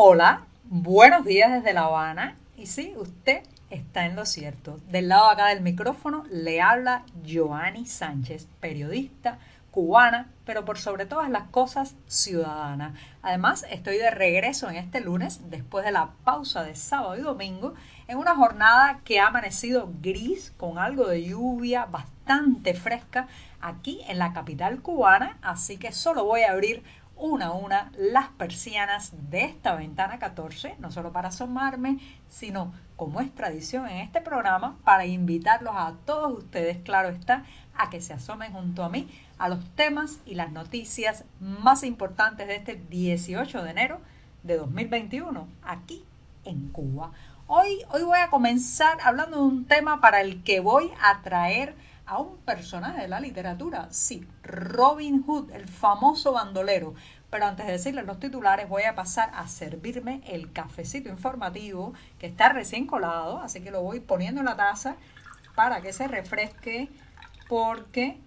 Hola, buenos días desde La Habana. Y sí, usted está en lo cierto. Del lado acá del micrófono le habla Joanny Sánchez, periodista cubana, pero por sobre todas las cosas ciudadana. Además, estoy de regreso en este lunes, después de la pausa de sábado y domingo, en una jornada que ha amanecido gris, con algo de lluvia bastante fresca aquí en la capital cubana, así que solo voy a abrir una a una las persianas de esta ventana 14, no solo para asomarme, sino como es tradición en este programa, para invitarlos a todos ustedes, claro está, a que se asomen junto a mí a los temas y las noticias más importantes de este 18 de enero de 2021, aquí en Cuba. Hoy, hoy voy a comenzar hablando de un tema para el que voy a traer a un personaje de la literatura, sí, Robin Hood, el famoso bandolero. Pero antes de decirles los titulares, voy a pasar a servirme el cafecito informativo que está recién colado, así que lo voy poniendo en la taza para que se refresque porque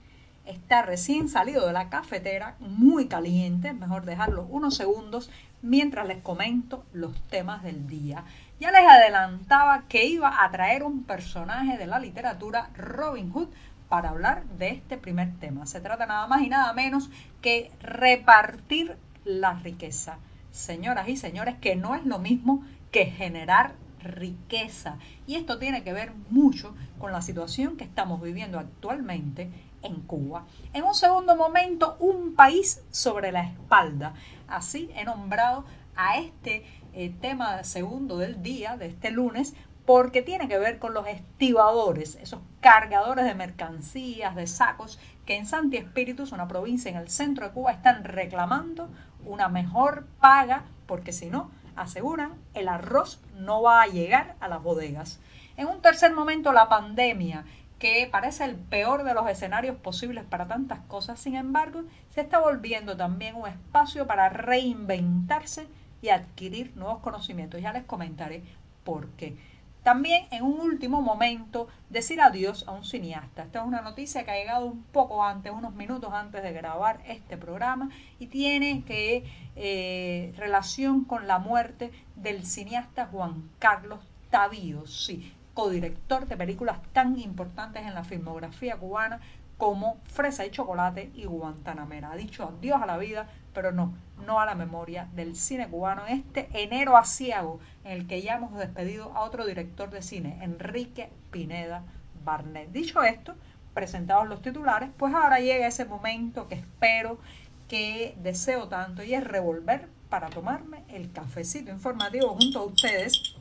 está recién salido de la cafetera, muy caliente, mejor dejarlo unos segundos mientras les comento los temas del día. Ya les adelantaba que iba a traer un personaje de la literatura, Robin Hood, para hablar de este primer tema. Se trata nada más y nada menos que repartir la riqueza. Señoras y señores, que no es lo mismo que generar riqueza. Y esto tiene que ver mucho con la situación que estamos viviendo actualmente en Cuba. En un segundo momento, un país sobre la espalda. Así he nombrado a este eh, tema segundo del día, de este lunes, porque tiene que ver con los estibadores, esos cargadores de mercancías, de sacos, que en Santi Espíritus, una provincia en el centro de Cuba, están reclamando una mejor paga, porque si no, aseguran, el arroz no va a llegar a las bodegas. En un tercer momento, la pandemia, que parece el peor de los escenarios posibles para tantas cosas, sin embargo, se está volviendo también un espacio para reinventarse y adquirir nuevos conocimientos. Ya les comentaré por qué. También en un último momento decir adiós a un cineasta. Esta es una noticia que ha llegado un poco antes, unos minutos antes de grabar este programa y tiene que eh, relación con la muerte del cineasta Juan Carlos Tavío, sí, codirector de películas tan importantes en la filmografía cubana como Fresa y Chocolate y Guantanamera. Ha dicho adiós a la vida, pero no, no a la memoria del cine cubano en este enero asiago en el que ya hemos despedido a otro director de cine, Enrique Pineda Barnet. Dicho esto, presentados los titulares, pues ahora llega ese momento que espero, que deseo tanto y es revolver para tomarme el cafecito informativo junto a ustedes.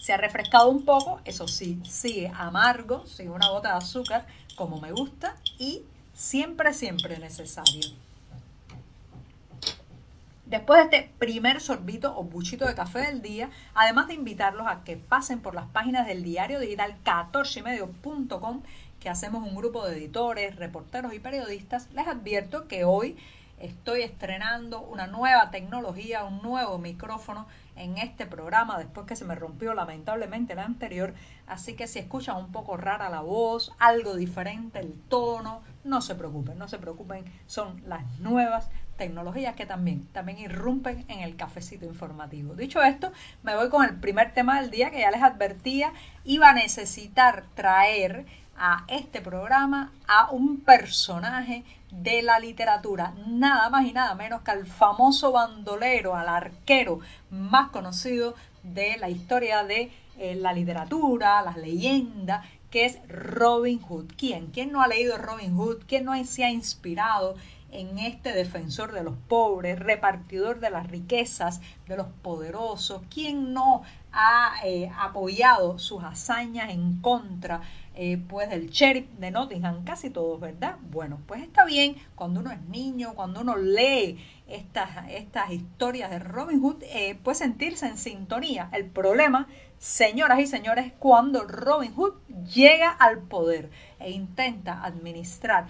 Se ha refrescado un poco, eso sí, sigue amargo, sigue una gota de azúcar como me gusta y siempre, siempre necesario. Después de este primer sorbito o buchito de café del día, además de invitarlos a que pasen por las páginas del diario digital 14ymedio.com, que hacemos un grupo de editores, reporteros y periodistas, les advierto que hoy estoy estrenando una nueva tecnología, un nuevo micrófono en este programa después que se me rompió lamentablemente el anterior. Así que si escuchan un poco rara la voz, algo diferente el tono, no se preocupen, no se preocupen, son las nuevas tecnologías que también, también irrumpen en el cafecito informativo. Dicho esto, me voy con el primer tema del día que ya les advertía, iba a necesitar traer a este programa a un personaje de la literatura, nada más y nada menos que al famoso bandolero, al arquero más conocido de la historia de eh, la literatura, las leyendas, que es Robin Hood. ¿Quién? ¿Quién no ha leído Robin Hood? ¿Quién no se ha inspirado en este defensor de los pobres, repartidor de las riquezas, de los poderosos? ¿Quién no ha eh, apoyado sus hazañas en contra eh, pues del sheriff de Nottingham, casi todos, ¿verdad? Bueno, pues está bien cuando uno es niño, cuando uno lee estas, estas historias de Robin Hood, eh, pues sentirse en sintonía. El problema, señoras y señores, cuando Robin Hood llega al poder e intenta administrar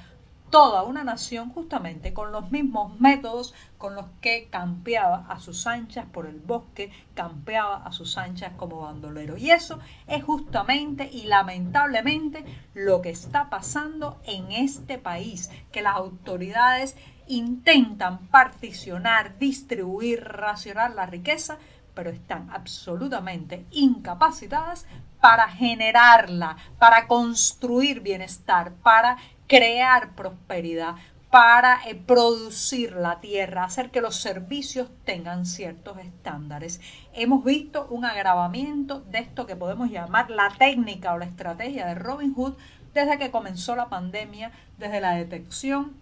toda una nación justamente con los mismos métodos con los que campeaba a sus anchas por el bosque, campeaba a sus anchas como bandolero. Y eso es justamente y lamentablemente lo que está pasando en este país, que las autoridades intentan particionar, distribuir, racionar la riqueza, pero están absolutamente incapacitadas para generarla, para construir bienestar, para crear prosperidad, para eh, producir la tierra, hacer que los servicios tengan ciertos estándares. Hemos visto un agravamiento de esto que podemos llamar la técnica o la estrategia de Robin Hood desde que comenzó la pandemia, desde la detección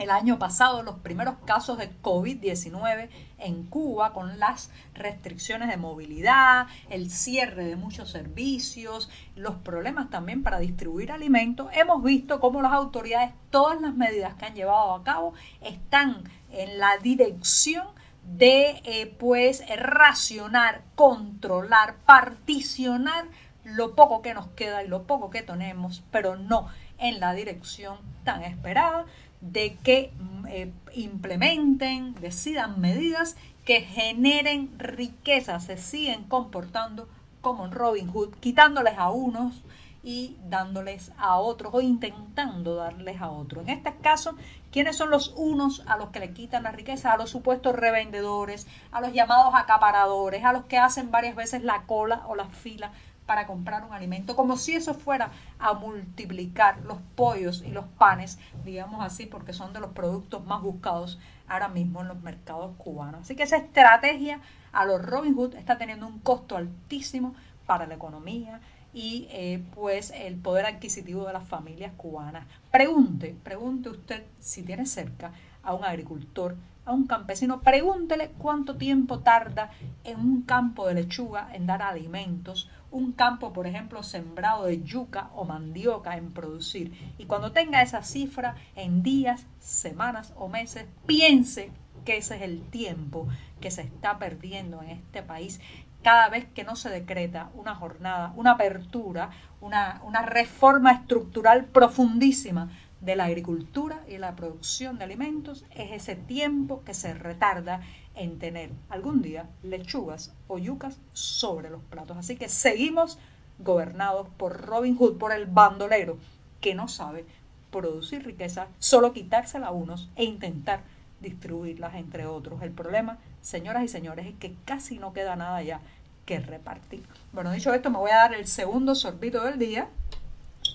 el año pasado los primeros casos de COVID-19 en Cuba con las restricciones de movilidad, el cierre de muchos servicios, los problemas también para distribuir alimentos, hemos visto cómo las autoridades, todas las medidas que han llevado a cabo están en la dirección de eh, pues racionar, controlar, particionar lo poco que nos queda y lo poco que tenemos, pero no en la dirección tan esperada de que eh, implementen, decidan medidas que generen riqueza, se siguen comportando como en Robin Hood, quitándoles a unos y dándoles a otros o intentando darles a otros. En este caso, ¿quiénes son los unos a los que le quitan la riqueza? A los supuestos revendedores, a los llamados acaparadores, a los que hacen varias veces la cola o la fila para comprar un alimento, como si eso fuera a multiplicar los pollos y los panes, digamos así, porque son de los productos más buscados ahora mismo en los mercados cubanos. Así que esa estrategia a los Robin Hood está teniendo un costo altísimo para la economía y eh, pues el poder adquisitivo de las familias cubanas. Pregunte, pregunte usted si tiene cerca a un agricultor, a un campesino, pregúntele cuánto tiempo tarda en un campo de lechuga en dar alimentos un campo, por ejemplo, sembrado de yuca o mandioca en producir. Y cuando tenga esa cifra en días, semanas o meses, piense que ese es el tiempo que se está perdiendo en este país cada vez que no se decreta una jornada, una apertura, una, una reforma estructural profundísima de la agricultura y la producción de alimentos, es ese tiempo que se retarda en tener algún día lechugas o yucas sobre los platos. Así que seguimos gobernados por Robin Hood, por el bandolero, que no sabe producir riqueza, solo quitársela a unos e intentar distribuirlas entre otros. El problema, señoras y señores, es que casi no queda nada ya que repartir. Bueno, dicho esto, me voy a dar el segundo sorbito del día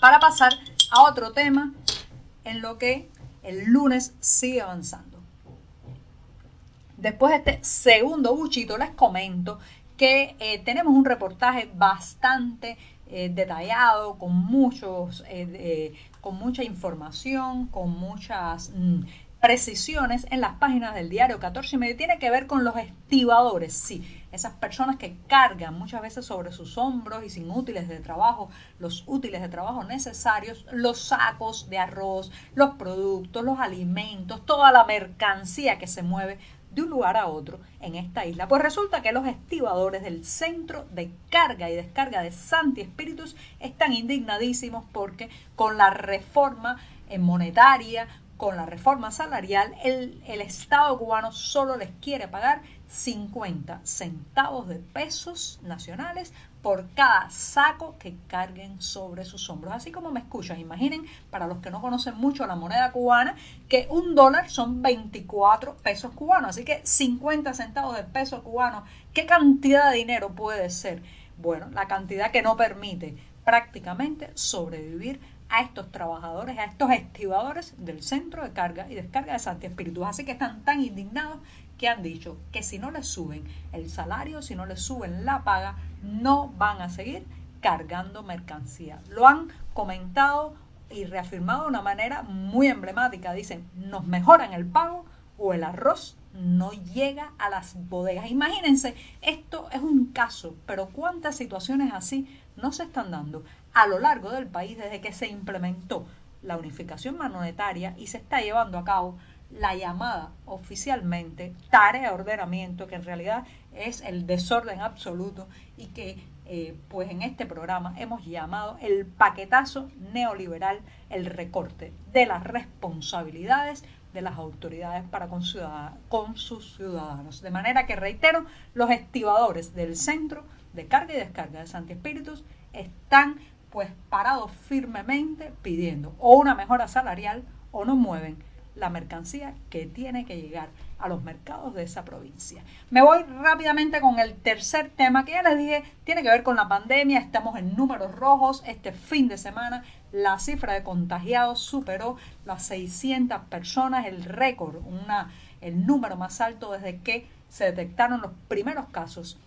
para pasar a otro tema en lo que el lunes sigue avanzando. Después de este segundo buchito, les comento que eh, tenemos un reportaje bastante eh, detallado, con, muchos, eh, con mucha información, con muchas mm, precisiones en las páginas del diario 14 y medio. Tiene que ver con los estibadores, sí, esas personas que cargan muchas veces sobre sus hombros y sin útiles de trabajo, los útiles de trabajo necesarios, los sacos de arroz, los productos, los alimentos, toda la mercancía que se mueve de un lugar a otro en esta isla. Pues resulta que los estibadores del centro de carga y descarga de Santi Espíritus están indignadísimos porque con la reforma monetaria, con la reforma salarial, el, el Estado cubano solo les quiere pagar 50 centavos de pesos nacionales por cada saco que carguen sobre sus hombros. Así como me escuchan, imaginen, para los que no conocen mucho la moneda cubana, que un dólar son 24 pesos cubanos. Así que 50 centavos de peso cubano, ¿qué cantidad de dinero puede ser? Bueno, la cantidad que no permite prácticamente sobrevivir a estos trabajadores, a estos estibadores del centro de carga y descarga de Santi Espíritu. Así que están tan indignados que han dicho que si no les suben el salario, si no les suben la paga, no van a seguir cargando mercancía. Lo han comentado y reafirmado de una manera muy emblemática. Dicen, nos mejoran el pago o el arroz no llega a las bodegas. Imagínense, esto es un caso, pero cuántas situaciones así no se están dando a lo largo del país desde que se implementó la unificación monetaria y se está llevando a cabo la llamada oficialmente tarea de ordenamiento, que en realidad es el desorden absoluto y que eh, pues en este programa hemos llamado el paquetazo neoliberal, el recorte de las responsabilidades de las autoridades para con, con sus ciudadanos. De manera que reitero, los estibadores del centro de carga y descarga de Santi Espíritus están pues parados firmemente pidiendo o una mejora salarial o no mueven la mercancía que tiene que llegar a los mercados de esa provincia. Me voy rápidamente con el tercer tema que ya les dije, tiene que ver con la pandemia, estamos en números rojos, este fin de semana la cifra de contagiados superó las 600 personas, el récord, una, el número más alto desde que se detectaron los primeros casos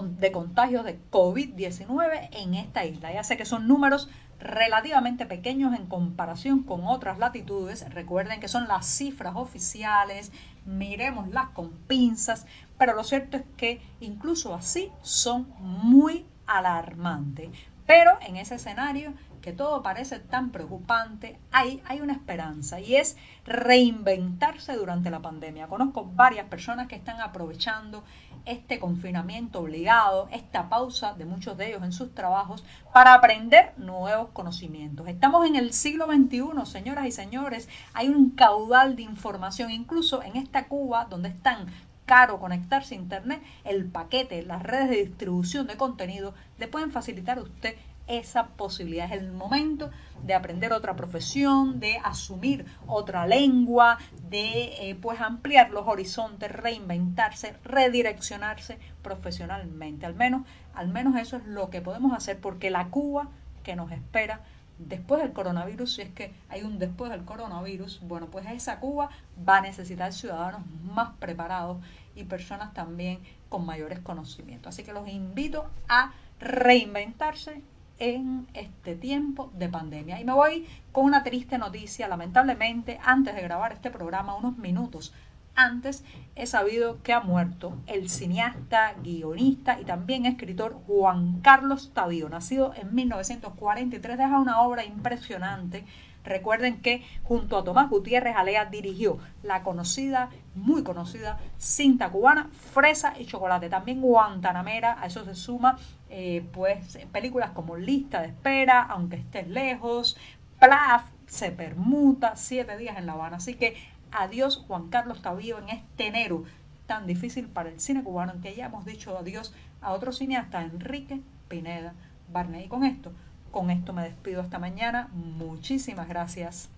de contagios de COVID-19 en esta isla. Ya sé que son números relativamente pequeños en comparación con otras latitudes. Recuerden que son las cifras oficiales, miremoslas con pinzas, pero lo cierto es que incluso así son muy alarmantes. Pero en ese escenario que todo parece tan preocupante, hay, hay una esperanza y es reinventarse durante la pandemia. Conozco varias personas que están aprovechando este confinamiento obligado, esta pausa de muchos de ellos en sus trabajos para aprender nuevos conocimientos. Estamos en el siglo XXI, señoras y señores, hay un caudal de información, incluso en esta Cuba donde es tan caro conectarse a Internet, el paquete, las redes de distribución de contenido le pueden facilitar a usted esa posibilidad. Es el momento de aprender otra profesión, de asumir otra lengua, de eh, pues ampliar los horizontes, reinventarse, redireccionarse profesionalmente. Al menos, al menos eso es lo que podemos hacer porque la Cuba que nos espera después del coronavirus, si es que hay un después del coronavirus, bueno, pues esa Cuba va a necesitar ciudadanos más preparados y personas también con mayores conocimientos. Así que los invito a reinventarse en este tiempo de pandemia. Y me voy con una triste noticia. Lamentablemente, antes de grabar este programa, unos minutos antes, he sabido que ha muerto el cineasta, guionista y también escritor Juan Carlos Tavío, nacido en 1943. Deja una obra impresionante Recuerden que junto a Tomás Gutiérrez Alea dirigió la conocida, muy conocida, cinta cubana, Fresa y Chocolate. También Guantanamera, a eso se suma eh, pues películas como Lista de Espera, Aunque estés lejos, Plaf, Se permuta, Siete días en La Habana. Así que adiós Juan Carlos Tavío en este enero tan difícil para el cine cubano, en que ya hemos dicho adiós a otro cineasta, Enrique Pineda Barney. Y con esto con esto me despido esta mañana. Muchísimas gracias.